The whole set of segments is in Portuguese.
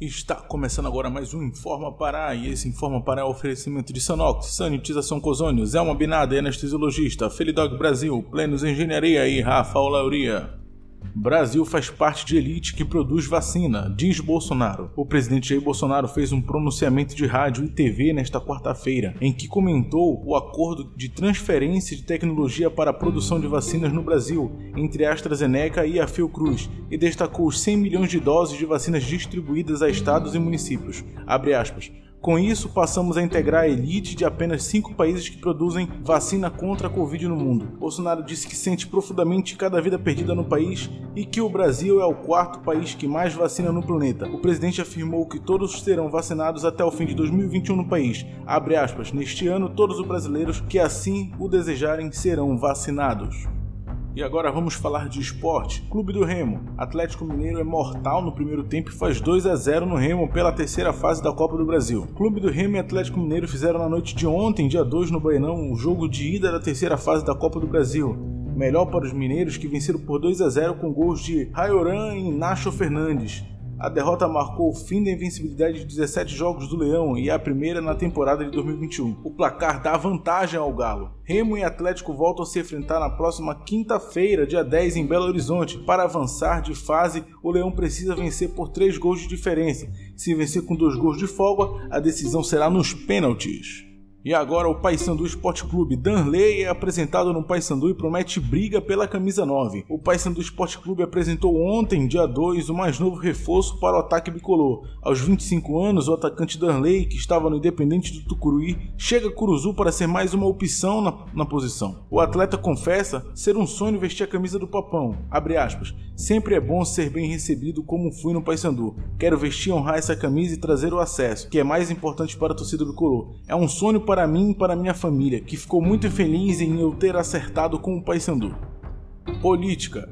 Está começando agora mais um Informa Pará e esse Informa Pará é oferecimento de Sanox, Sanitização Cozônio, Zelma Binada, Anestesiologista, Felidog Brasil, Plenos Engenharia e Rafael Lauria. Brasil faz parte de elite que produz vacina, diz Bolsonaro. O presidente Jair Bolsonaro fez um pronunciamento de rádio e TV nesta quarta-feira, em que comentou o acordo de transferência de tecnologia para a produção de vacinas no Brasil entre a AstraZeneca e a Fiocruz e destacou os 100 milhões de doses de vacinas distribuídas a estados e municípios. Abre aspas. Com isso, passamos a integrar a elite de apenas cinco países que produzem vacina contra a Covid no mundo. Bolsonaro disse que sente profundamente cada vida perdida no país e que o Brasil é o quarto país que mais vacina no planeta. O presidente afirmou que todos serão vacinados até o fim de 2021 no país. Abre aspas, neste ano, todos os brasileiros que assim o desejarem serão vacinados. E agora vamos falar de esporte. Clube do Remo. Atlético Mineiro é mortal no primeiro tempo e faz 2 a 0 no Remo pela terceira fase da Copa do Brasil. Clube do Remo e Atlético Mineiro fizeram na noite de ontem, dia 2 no Bainão, o jogo de ida da terceira fase da Copa do Brasil. Melhor para os mineiros que venceram por 2 a 0 com gols de Raioran e Nacho Fernandes. A derrota marcou o fim da invencibilidade de 17 jogos do Leão e a primeira na temporada de 2021. O placar dá vantagem ao Galo. Remo e Atlético voltam a se enfrentar na próxima quinta-feira, dia 10, em Belo Horizonte. Para avançar de fase, o Leão precisa vencer por 3 gols de diferença. Se vencer com 2 gols de folga, a decisão será nos pênaltis. E agora o Paysandu Esporte Clube. Danley é apresentado no Paysandu e promete briga pela camisa 9. O Paysandu Esporte Clube apresentou ontem, dia 2, o mais novo reforço para o ataque bicolor. Aos 25 anos, o atacante Danley, que estava no Independente do Tucuruí, chega a Curuzu para ser mais uma opção na, na posição. O atleta confessa ser um sonho vestir a camisa do Papão. Abre aspas. Sempre é bom ser bem recebido como fui no Paysandu. Quero vestir, honrar essa camisa e trazer o acesso, que é mais importante para a torcida bicolor. É um sonho para mim e para minha família, que ficou muito feliz em eu ter acertado com o Paysandu. Política.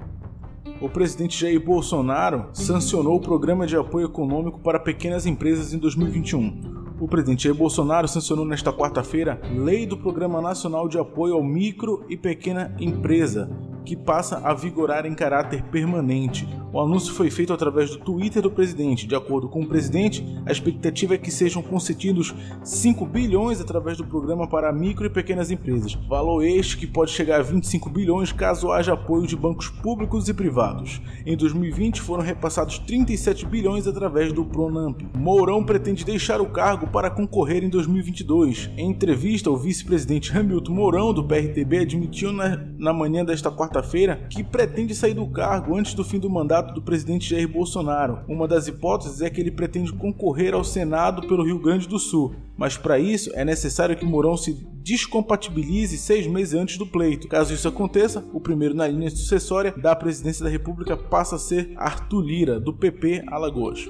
O presidente Jair Bolsonaro sancionou o programa de apoio econômico para pequenas empresas em 2021. O presidente Jair Bolsonaro sancionou nesta quarta-feira Lei do Programa Nacional de Apoio ao Micro e Pequena Empresa, que passa a vigorar em caráter permanente. O anúncio foi feito através do Twitter do presidente. De acordo com o presidente, a expectativa é que sejam concedidos 5 bilhões através do programa para micro e pequenas empresas. Valor este que pode chegar a 25 bilhões caso haja apoio de bancos públicos e privados. Em 2020 foram repassados 37 bilhões através do Pronamp. Mourão pretende deixar o cargo para concorrer em 2022. Em entrevista, o vice-presidente Hamilton Mourão do PRTB admitiu na, na manhã desta quarta quarta-feira que pretende sair do cargo antes do fim do do presidente Jair Bolsonaro. Uma das hipóteses é que ele pretende concorrer ao Senado pelo Rio Grande do Sul, mas para isso é necessário que Mourão se descompatibilize seis meses antes do pleito. Caso isso aconteça, o primeiro na linha sucessória da presidência da República passa a ser Arthur Lira, do PP Alagoas.